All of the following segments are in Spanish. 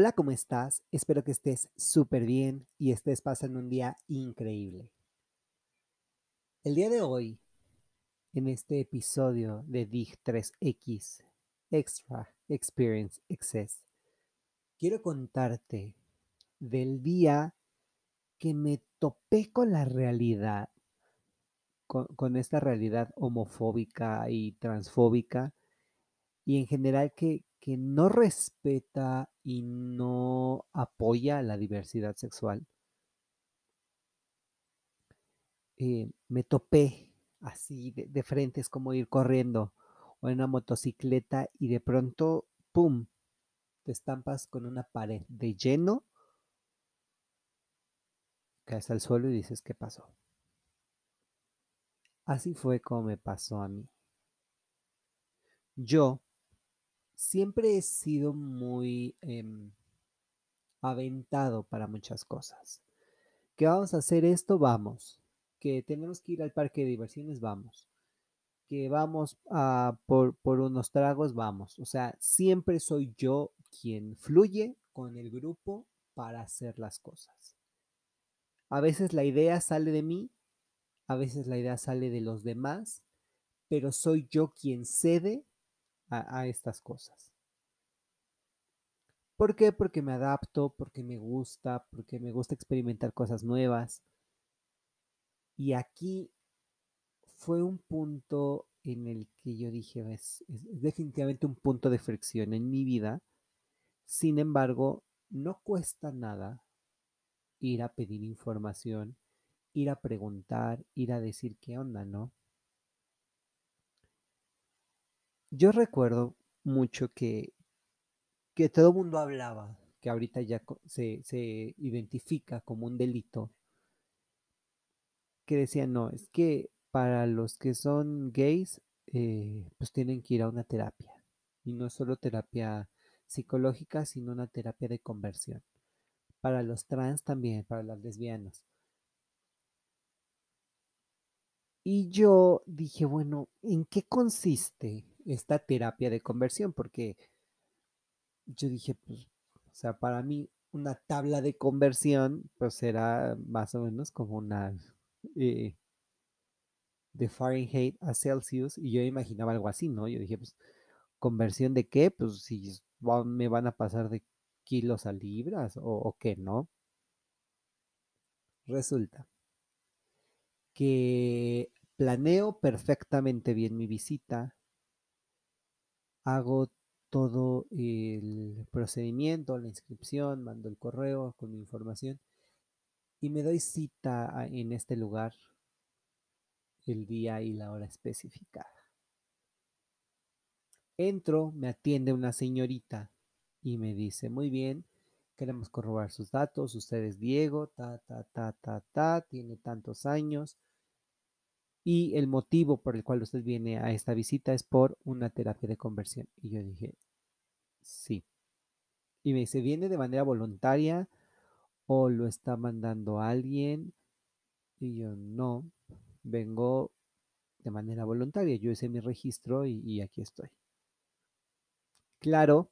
Hola, ¿cómo estás? Espero que estés súper bien y estés pasando un día increíble. El día de hoy, en este episodio de DIG 3X Extra Experience Access, quiero contarte del día que me topé con la realidad, con, con esta realidad homofóbica y transfóbica, y en general que, que no respeta y no apoya la diversidad sexual. Eh, me topé así de, de frente, es como ir corriendo o en una motocicleta y de pronto, ¡pum!, te estampas con una pared de lleno, caes al suelo y dices, ¿qué pasó? Así fue como me pasó a mí. Yo siempre he sido muy em, aventado para muchas cosas. ¿Que vamos a hacer esto? Vamos. Que tenemos que ir al parque de diversiones? Vamos. Que vamos a por, por unos tragos? Vamos. O sea, siempre soy yo quien fluye con el grupo para hacer las cosas. A veces la idea sale de mí, a veces la idea sale de los demás, pero soy yo quien cede a, estas cosas. ¿Por qué? Porque me adapto, porque me gusta, porque me gusta experimentar cosas nuevas. Y aquí fue un punto en el que yo dije, es, definitivamente un punto de fricción en mi vida. Sin embargo, no cuesta nada ir a pedir información, ir a preguntar, ir a decir qué onda, ¿no? Yo recuerdo mucho que, que todo el mundo hablaba, que ahorita ya se, se identifica como un delito, que decían, no, es que para los que son gays, eh, pues tienen que ir a una terapia. Y no solo terapia psicológica, sino una terapia de conversión. Para los trans también, para las lesbianas. Y yo dije, bueno, ¿en qué consiste esta terapia de conversión? Porque yo dije, pues, o sea, para mí una tabla de conversión, pues será más o menos como una eh, de Fahrenheit a Celsius, y yo imaginaba algo así, ¿no? Yo dije, pues, ¿conversión de qué? Pues si me van a pasar de kilos a libras o qué, ¿no? Resulta que planeo perfectamente bien mi visita, hago todo el procedimiento, la inscripción, mando el correo con mi información y me doy cita en este lugar el día y la hora especificada. Entro, me atiende una señorita y me dice, muy bien, queremos corroborar sus datos, usted es Diego, ta, ta, ta, ta, ta, tiene tantos años y el motivo por el cual usted viene a esta visita es por una terapia de conversión. Y yo dije, sí. Y me dice, ¿viene de manera voluntaria o lo está mandando alguien? Y yo, no, vengo de manera voluntaria. Yo hice mi registro y, aquí estoy. Claro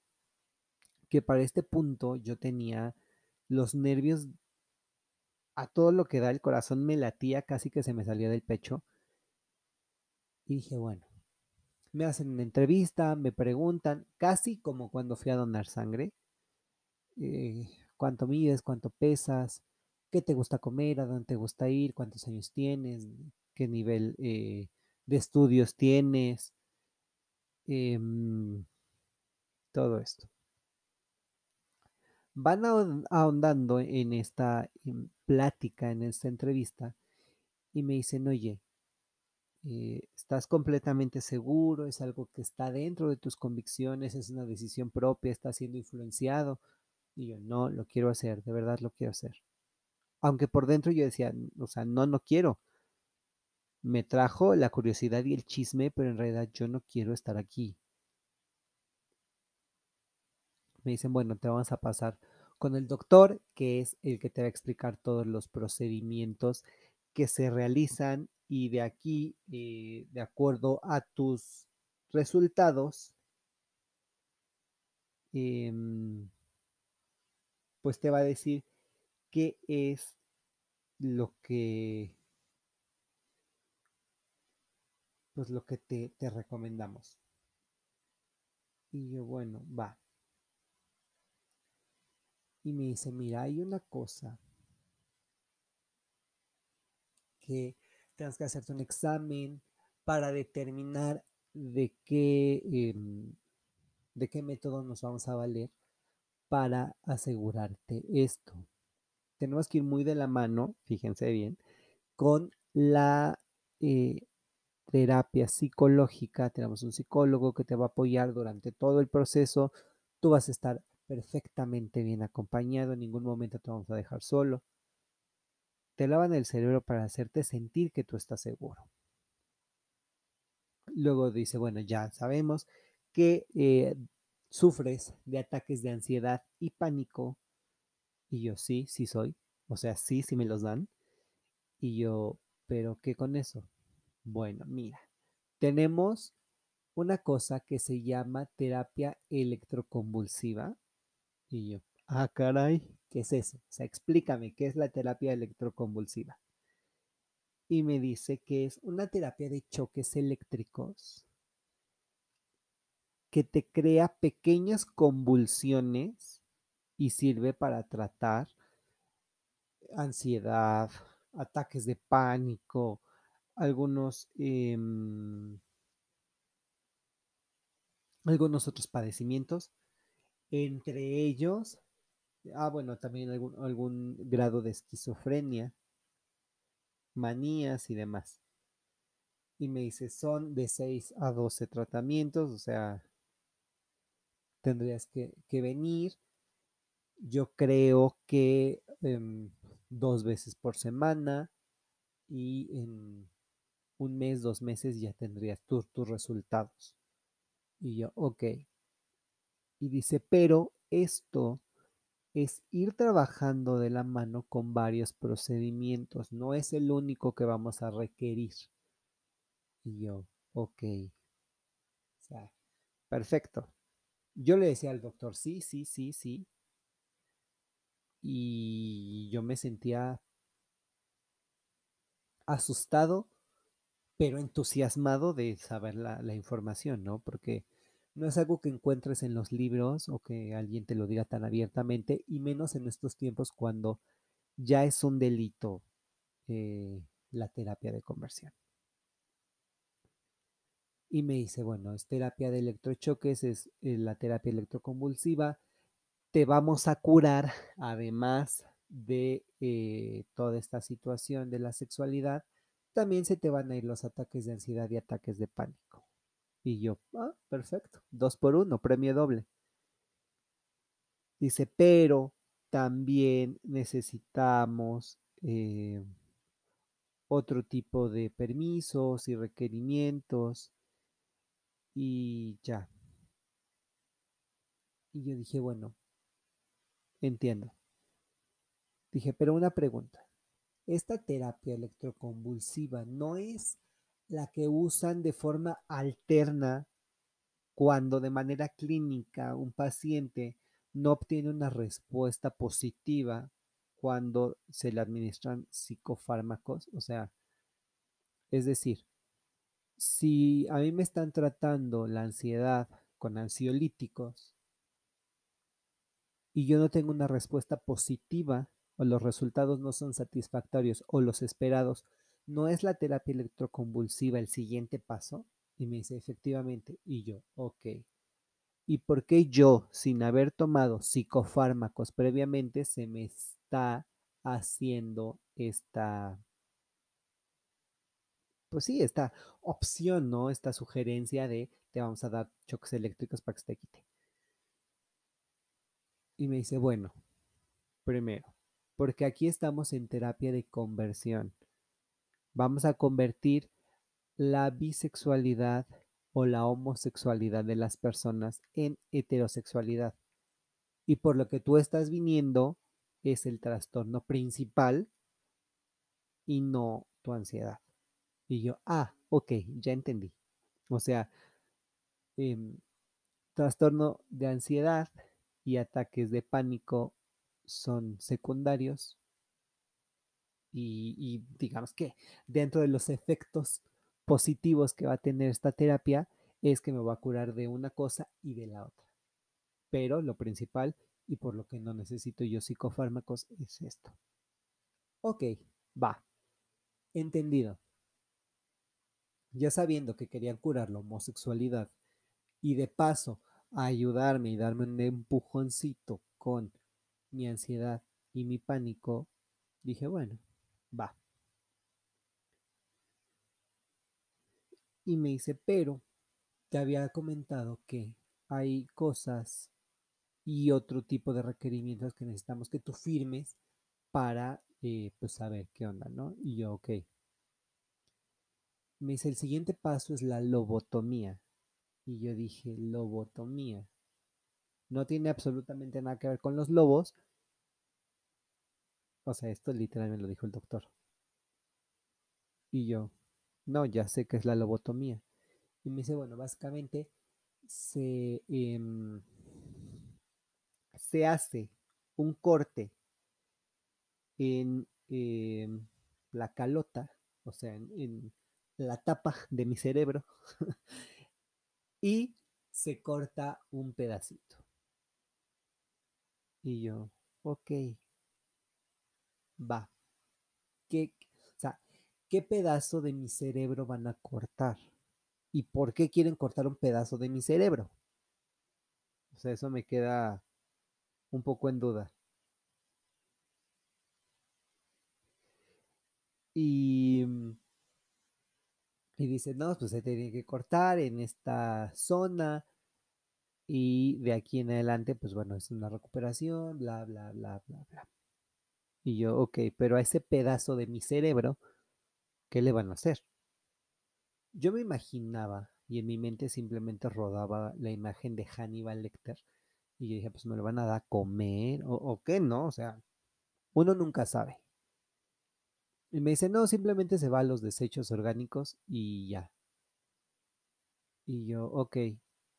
que para este punto yo tenía los nervios a todo lo que da, el corazón me latía, casi que se me salía del pecho. Y dije, bueno, me hacen una entrevista, me preguntan, casi como cuando fui a donar sangre, eh, cuánto mides, cuánto pesas, qué te gusta comer, a dónde te gusta ir, cuántos años tienes, qué nivel eh, de estudios tienes, eh, todo esto. Van ahondando en esta plática, en esta entrevista, y me dicen, oye, eh, ¿estás completamente seguro? ¿Es algo que está dentro de tus convicciones? ¿Es una decisión propia? ¿Estás siendo influenciado? Y yo, no, lo quiero hacer, de verdad lo quiero hacer. Aunque por dentro yo decía, o sea, no, no quiero. Me trajo la curiosidad y el chisme, pero en realidad yo no quiero estar aquí. Me dicen, bueno, te vamos a pasar con el doctor, que es el que te va a explicar todos los procedimientos que se realizan y de aquí, eh, de acuerdo a tus resultados, eh, pues te va a decir qué es lo que pues lo que te, te recomendamos. Y yo, bueno, va. Y me dice, mira, hay una cosa que tienes que hacerte un examen para determinar de qué, em, de qué método nos vamos a valer para asegurarte esto. Tenemos que ir muy de la mano, fíjense bien, con la eh, terapia psicológica. Tenemos un psicólogo que te va a apoyar durante todo el proceso. Tú vas a estar perfectamente bien acompañado, en ningún momento te vamos a dejar solo. Te lavan el cerebro para hacerte sentir que tú estás seguro. Luego dice, bueno, ya sabemos que eh, sufres de ataques de ansiedad y pánico. Y yo sí, sí soy. O sea, sí, sí me los dan. Y yo, pero ¿qué con eso? Bueno, mira, tenemos una cosa que se llama terapia electroconvulsiva. Y yo, ah, caray, ¿qué es eso? O sea, explícame, ¿qué es la terapia electroconvulsiva? Y me dice que es una terapia de choques eléctricos que te crea pequeñas convulsiones y sirve para tratar ansiedad, ataques de pánico, algunos, em, algunos otros padecimientos, entre ellos, ah, bueno, también algún, algún grado de esquizofrenia, manías y demás. Y me dice, son de 6 a 12 tratamientos, o sea, tendrías que, venir. Yo creo que em, dos veces por semana y en un mes, dos meses ya tendrías tus resultados. Y yo, ok. Y dice, pero esto es ir trabajando de la mano con varios procedimientos, no es el único que vamos a requerir. Y yo, ok. O sea, perfecto. Yo le decía al doctor, sí, sí, sí, sí. Y yo me sentía asustado pero entusiasmado de saber la, información, ¿no? Porque no es algo que encuentres en los libros o que alguien te lo diga tan abiertamente, y menos en estos tiempos cuando ya es un delito eh, la terapia de conversión. Y me dice, bueno, es terapia de electrochoques, es eh, la terapia electroconvulsiva, te vamos a curar, además de eh, toda esta situación de la sexualidad, también se te van a ir los ataques de ansiedad y ataques de pánico. Y yo, ah, perfecto, dos por uno, premio doble. Dice, pero también necesitamos eh, otro tipo de permisos y requerimientos y ya. Y yo dije, bueno, entiendo. Dije, pero una pregunta. Esta terapia electroconvulsiva no es la que usan de forma alterna cuando de manera clínica un paciente no obtiene una respuesta positiva cuando se le administran psicofármacos. O sea, es decir, si a mí me están tratando la ansiedad con ansiolíticos y yo no tengo una respuesta positiva o los resultados no son satisfactorios o los esperados, ¿no es la terapia electroconvulsiva el siguiente paso? Y me dice, efectivamente. Y yo, ok. ¿Y por qué yo, sin haber tomado psicofármacos previamente, se me está haciendo esta, pues sí, esta opción, ¿no? Esta sugerencia de te vamos a dar choques eléctricos para que se te quite. Y me dice, bueno, primero, porque aquí estamos en terapia de conversión. Vamos a convertir la bisexualidad o la homosexualidad de las personas en heterosexualidad. Y por lo que tú estás viniendo es el trastorno principal y no tu ansiedad. Y yo, ah, ok, ya entendí. O sea, em, trastorno de ansiedad y ataques de pánico son secundarios y, digamos que dentro de los efectos positivos que va a tener esta terapia es que me va a curar de una cosa y de la otra. Pero lo principal y por lo que no necesito yo psicofármacos es esto. Ok, va. Entendido. Ya sabiendo que querían curar la homosexualidad y de paso ayudarme y darme un empujoncito con mi ansiedad y mi pánico, dije, bueno, va. Y me dice, pero te había comentado que hay cosas y otro tipo de requerimientos que necesitamos que tú firmes para, eh, pues, saber qué onda, ¿no? Y yo, ok. Me dice, el siguiente paso es la lobotomía. Y yo dije, lobotomía. No tiene absolutamente nada que ver con los lobos. O sea, esto literalmente lo dijo el doctor. Y yo, no, ya sé que es la lobotomía. Y me dice, bueno, básicamente se, em, se hace un corte en em, la calota, o sea, en, la tapa de mi cerebro, y se corta un pedacito. Y yo, ok, va. ¿Qué, o sea, ¿qué pedazo de mi cerebro van a cortar? ¿Y por qué quieren cortar un pedazo de mi cerebro? O sea, eso me queda un poco en duda. Y, y dice, no, pues se tiene que cortar en esta zona y de aquí en adelante, pues bueno, es una recuperación, bla, bla, bla, bla, bla. Y yo, ok, pero a ese pedazo de mi cerebro, ¿qué le van a hacer? Yo me imaginaba y en mi mente simplemente rodaba la imagen de Hannibal Lecter y yo dije, pues me lo van a dar a comer o, qué, ¿no? O sea, uno nunca sabe. Y me dice, no, simplemente se va a los desechos orgánicos y ya. Y yo, ok,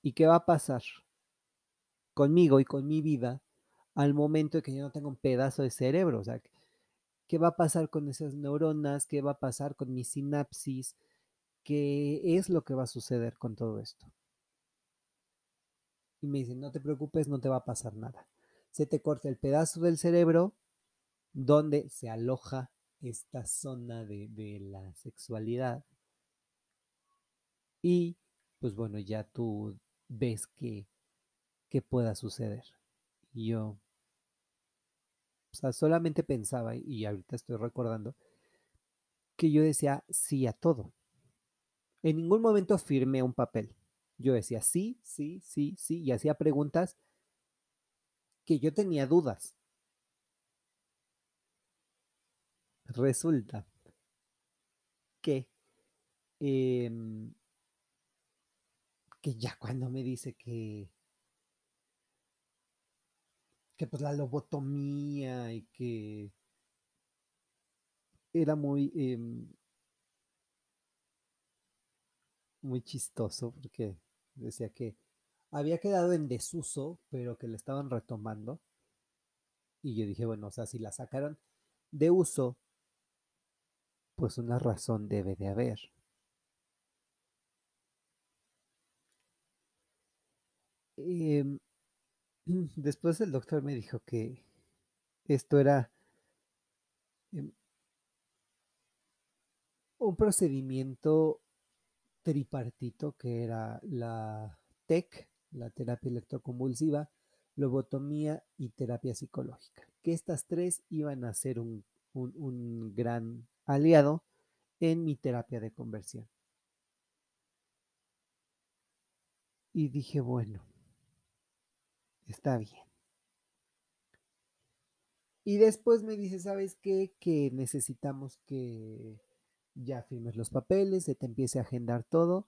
¿y qué va a pasar conmigo y con mi vida al momento de que yo no tengo un pedazo de cerebro? O sea, ¿qué va a pasar con esas neuronas? ¿Qué va a pasar con mi sinapsis? ¿Qué es lo que va a suceder con todo esto? y me dicen, no te preocupes, no te va a pasar nada. Se te corta el pedazo del cerebro donde se aloja esta zona de, la sexualidad. Y pues bueno, ya tú ves que, que pueda suceder. Y yo, sea, solamente pensaba, y ahorita estoy recordando, que yo decía sí a todo. En ningún momento firmé un papel. Yo decía sí, sí, sí, sí, y hacía preguntas que yo tenía dudas. Resulta que, em, que ya cuando me dice que, que pues la lobotomía y que era muy, em, muy chistoso porque decía que había quedado en desuso, pero que le estaban retomando. Y yo dije, bueno, o sea, si la sacaron de uso, pues una razón debe de haber. Em, después el doctor me dijo que esto era em, un procedimiento tripartito, que era la TEC, la terapia electroconvulsiva, lobotomía y terapia psicológica. Que estas tres iban a ser un, un gran aliado en mi terapia de conversión. Y dije, bueno, está bien. Y después me dice, ¿sabes qué? Que necesitamos que ya firmes los papeles, se te empiece a agendar todo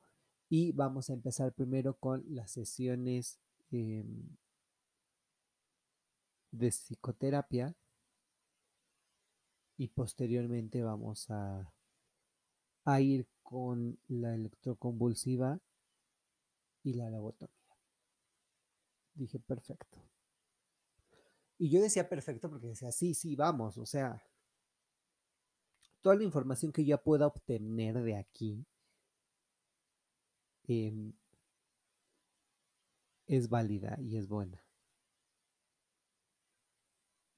y vamos a empezar primero con las sesiones em, de psicoterapia y posteriormente vamos a, a ir con la electroconvulsiva y la lobotomía. Dije, perfecto. Y yo decía perfecto porque decía, sí, sí, vamos, o sea, toda la información que yo pueda obtener de aquí em, es válida y es buena.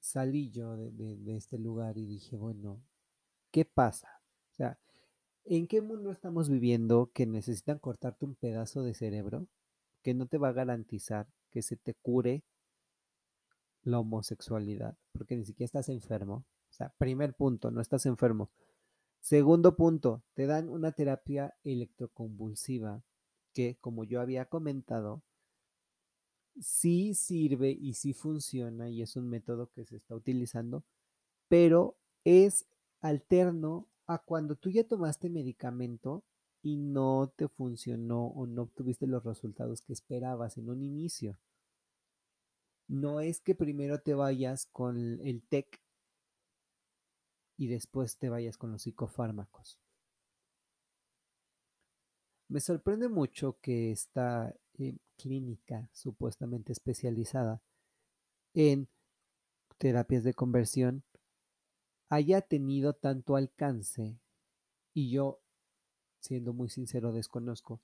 Salí yo de, de este lugar y dije, bueno, ¿qué pasa? O sea, ¿en qué mundo estamos viviendo que necesitan cortarte un pedazo de cerebro que no te va a garantizar que se te cure la homosexualidad? Porque ni siquiera estás enfermo. O sea, primer punto, no estás enfermo. Segundo punto, te dan una terapia electroconvulsiva que, como yo había comentado, sí sirve y sí funciona y es un método que se está utilizando, pero es alterno a cuando tú ya tomaste medicamento y no te funcionó o no obtuviste los resultados que esperabas en un inicio. No es que primero te vayas con el TEC y después te vayas con los psicofármacos. Me sorprende mucho que esta eh, clínica supuestamente especializada en terapias de conversión haya tenido tanto alcance y yo, siendo muy sincero, desconozco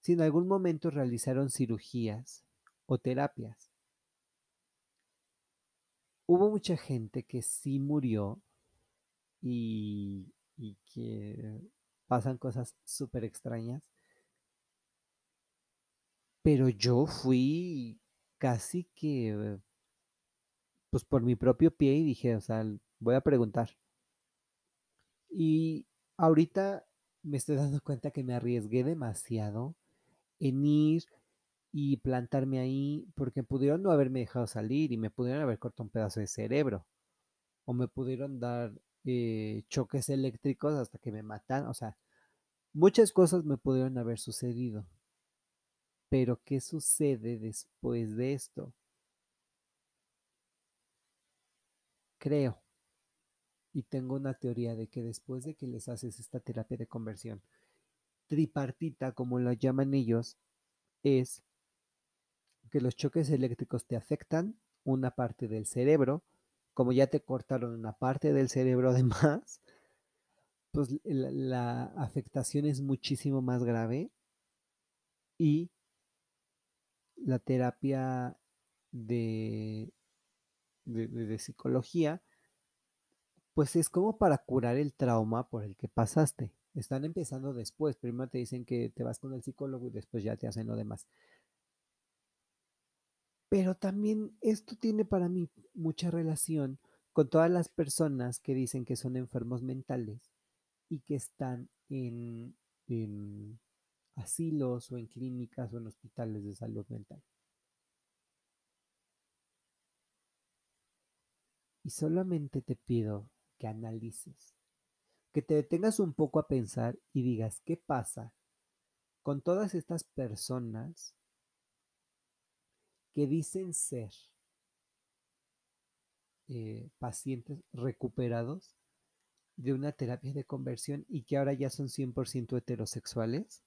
si en algún momento realizaron cirugías o terapias. Hubo mucha gente que sí murió y, y que pasan cosas súper extrañas. Pero yo fui casi que, pues por mi propio pie y dije, o sea, voy a preguntar. Y ahorita me estoy dando cuenta que me arriesgué demasiado en ir y plantarme ahí porque pudieron no haberme dejado salir y me pudieron haber cortado un pedazo de cerebro o me pudieron dar eh, choques eléctricos hasta que me matan. O sea, muchas cosas me pudieron haber sucedido. Pero ¿qué sucede después de esto? Creo y tengo una teoría de que después de que les haces esta terapia de conversión tripartita, como la llaman ellos, es que los choques eléctricos te afectan una parte del cerebro, como ya te cortaron una parte del cerebro además, pues la, afectación es muchísimo más grave y la terapia de, de psicología pues es como para curar el trauma por el que pasaste. Están empezando después. Primero te dicen que te vas con el psicólogo y después ya te hacen lo demás. Pero también esto tiene para mí mucha relación con todas las personas que dicen que son enfermos mentales y que están en, en asilos o en clínicas o en hospitales de salud mental. Y solamente te pido que analices, que te detengas un poco a pensar y digas, ¿qué pasa con todas estas personas que dicen ser eh, pacientes recuperados de una terapia de conversión y que ahora ya son 100% heterosexuales,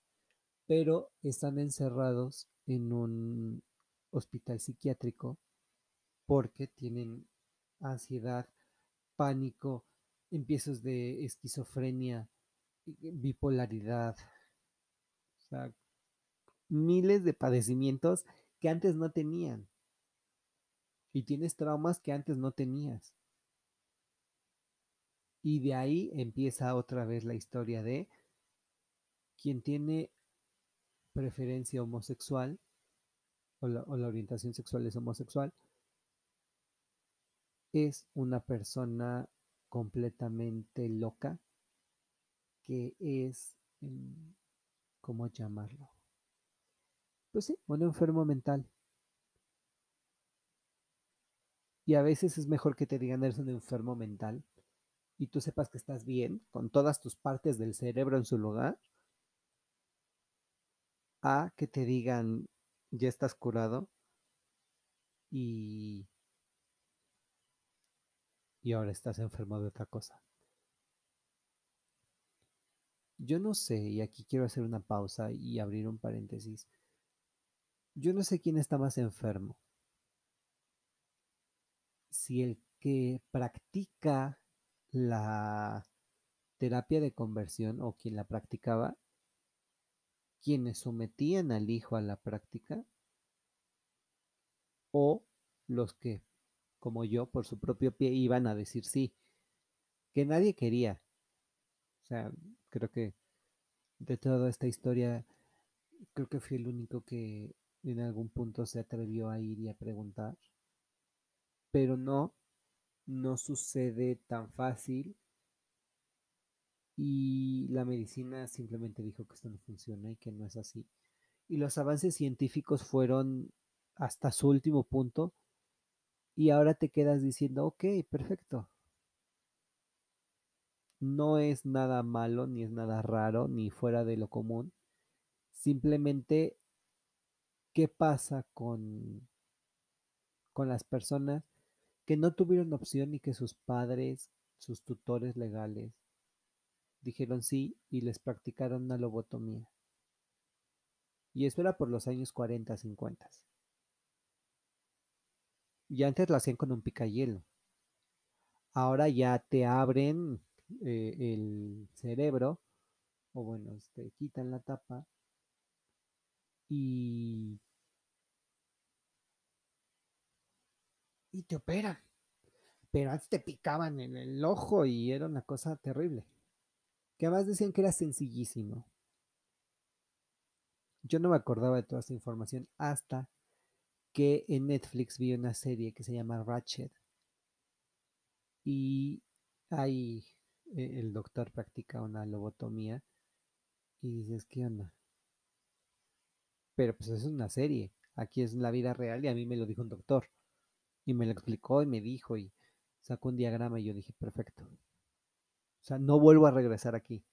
pero están encerrados en un hospital psiquiátrico porque tienen ansiedad, pánico, empiezos de esquizofrenia, bipolaridad, o sea, miles de padecimientos que antes no tenían. Y tienes traumas que antes no tenías. Y de ahí empieza otra vez la historia de quien tiene preferencia homosexual o la, o la orientación sexual es homosexual, es una persona completamente loca que es, em, ¿cómo llamarlo? Pues sí, un enfermo mental. Y a veces es mejor que te digan eres un enfermo mental y tú sepas que estás bien con todas tus partes del cerebro en su lugar, a que te digan ya estás curado y y ahora estás enfermo de otra cosa. Yo no sé, y aquí quiero hacer una pausa y abrir un paréntesis. Yo no sé quién está más enfermo. si el que practica la terapia de conversión o quien la practicaba, quienes sometían al hijo a la práctica, o los que, como yo, por su propio pie iban a decir sí, que nadie quería. O sea, creo que de toda esta historia, creo que fui el único que en algún punto se atrevió a ir y a preguntar. Pero no, no sucede tan fácil. Y la medicina simplemente dijo que esto no funciona y que no es así. Y los avances científicos fueron hasta su último punto. Y ahora te quedas diciendo, ok, perfecto. No es nada malo, ni es nada raro, ni fuera de lo común. Simplemente, ¿qué pasa con, con las personas que no tuvieron opción y que sus padres, sus tutores legales, dijeron sí y les practicaron una lobotomía? Y eso era por los años 40, 50. Y antes lo hacían con un picayelo. Ahora ya te abren eh, el cerebro, o bueno, te quitan la tapa y, y te operan. Pero antes te picaban en el ojo y era una cosa terrible. Que además decían que era sencillísimo. Yo no me acordaba de toda esta información hasta que en Netflix vi una serie que se llama Ratchet. Y ahí eh, el doctor practica una lobotomía y dices, ¿qué onda? Pero pues es una serie, aquí es la vida real y a mí me lo dijo un doctor. Y me lo explicó y me dijo y sacó un diagrama y yo dije, perfecto. O sea, no vuelvo a regresar aquí.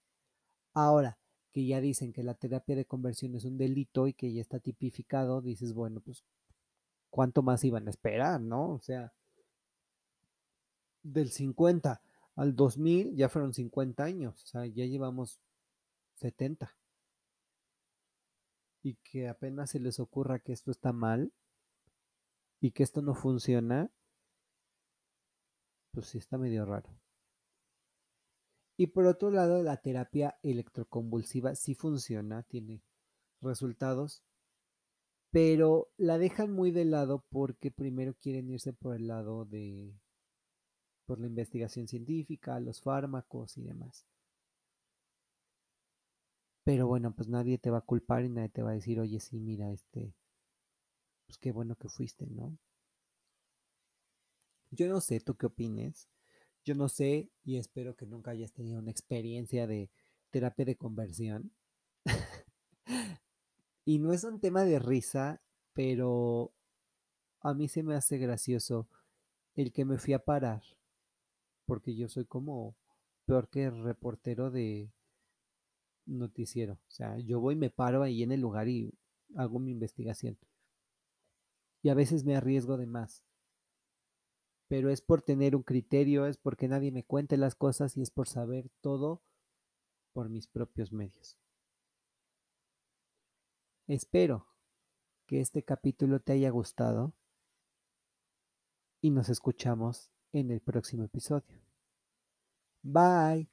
Ahora que ya dicen que la terapia de conversión es un delito y que ya está tipificado, dices, bueno, pues cuánto más iban a esperar, ¿no? O sea, del 50 al 2000 ya fueron 50 años, o sea, ya llevamos 70. Y que apenas se les ocurra que esto está mal y que esto no funciona, pues sí está medio raro. Y por otro lado, la terapia electroconvulsiva sí funciona, tiene resultados, pero la dejan muy de lado porque primero quieren irse por el lado de por la investigación científica, los fármacos y demás. Pero bueno, pues nadie te va a culpar y nadie te va a decir, oye, sí, mira, este, pues qué bueno que fuiste, ¿no? Yo no sé, ¿tú qué opines? Yo no sé y espero que nunca hayas tenido una experiencia de terapia de conversión. Y no es un tema de risa, pero a mí se me hace gracioso el que me fui a parar, porque yo soy como peor que reportero de noticiero. O sea, yo voy, me paro ahí en el lugar y hago mi investigación. Y a veces me arriesgo de más. Pero es por tener un criterio, es porque nadie me cuente las cosas y es por saber todo por mis propios medios. Espero que este capítulo te haya gustado y nos escuchamos en el próximo episodio. Bye.